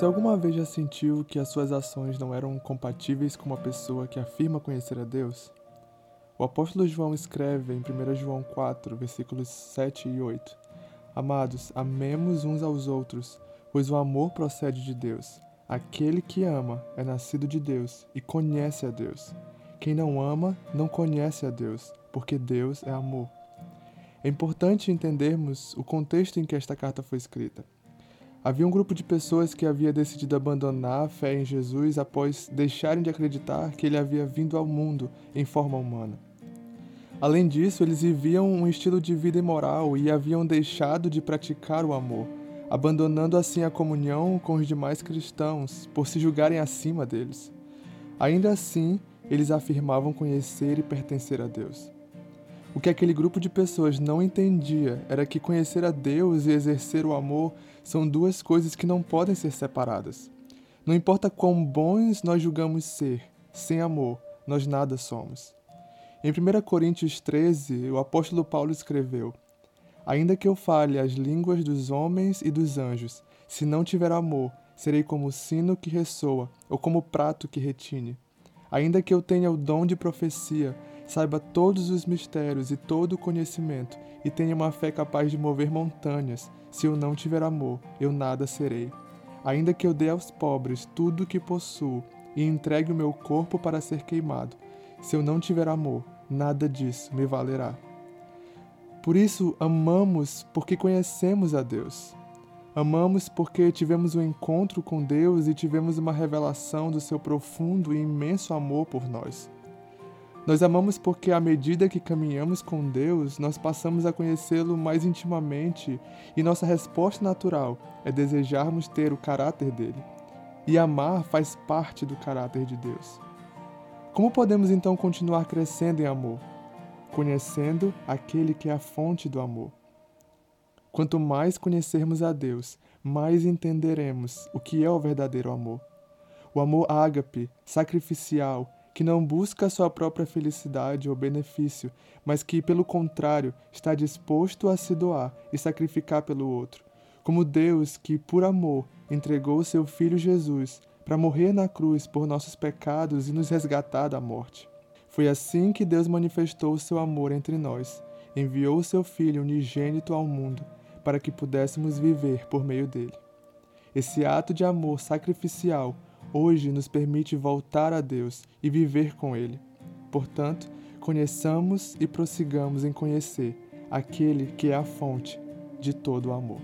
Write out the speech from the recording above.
Você alguma vez já sentiu que as suas ações não eram compatíveis com uma pessoa que afirma conhecer a Deus? O apóstolo João escreve em 1 João 4, versículos 7 e 8: Amados, amemos uns aos outros, pois o amor procede de Deus. Aquele que ama é nascido de Deus e conhece a Deus. Quem não ama não conhece a Deus, porque Deus é amor. É importante entendermos o contexto em que esta carta foi escrita. Havia um grupo de pessoas que havia decidido abandonar a fé em Jesus após deixarem de acreditar que ele havia vindo ao mundo em forma humana. Além disso, eles viviam um estilo de vida imoral e haviam deixado de praticar o amor, abandonando assim a comunhão com os demais cristãos por se julgarem acima deles. Ainda assim, eles afirmavam conhecer e pertencer a Deus. O que aquele grupo de pessoas não entendia era que conhecer a Deus e exercer o amor são duas coisas que não podem ser separadas. Não importa quão bons nós julgamos ser, sem amor, nós nada somos. Em 1 Coríntios 13, o apóstolo Paulo escreveu: Ainda que eu fale as línguas dos homens e dos anjos, se não tiver amor, serei como o sino que ressoa, ou como o prato que retine. Ainda que eu tenha o dom de profecia, saiba todos os mistérios e todo o conhecimento, e tenha uma fé capaz de mover montanhas, se eu não tiver amor, eu nada serei. Ainda que eu dê aos pobres tudo o que possuo, e entregue o meu corpo para ser queimado, se eu não tiver amor, nada disso me valerá. Por isso, amamos porque conhecemos a Deus. Amamos porque tivemos um encontro com Deus e tivemos uma revelação do seu profundo e imenso amor por nós. Nós amamos porque, à medida que caminhamos com Deus, nós passamos a conhecê-lo mais intimamente e nossa resposta natural é desejarmos ter o caráter dele. E amar faz parte do caráter de Deus. Como podemos então continuar crescendo em amor? Conhecendo aquele que é a fonte do amor. Quanto mais conhecermos a Deus, mais entenderemos o que é o verdadeiro amor. O amor ágape, sacrificial, que não busca sua própria felicidade ou benefício, mas que, pelo contrário, está disposto a se doar e sacrificar pelo outro. Como Deus que, por amor, entregou seu Filho Jesus para morrer na cruz por nossos pecados e nos resgatar da morte. Foi assim que Deus manifestou seu amor entre nós, enviou seu Filho unigênito ao mundo para que pudéssemos viver por meio dele. Esse ato de amor sacrificial hoje nos permite voltar a Deus e viver com Ele. Portanto, conheçamos e prossigamos em conhecer aquele que é a fonte de todo o amor.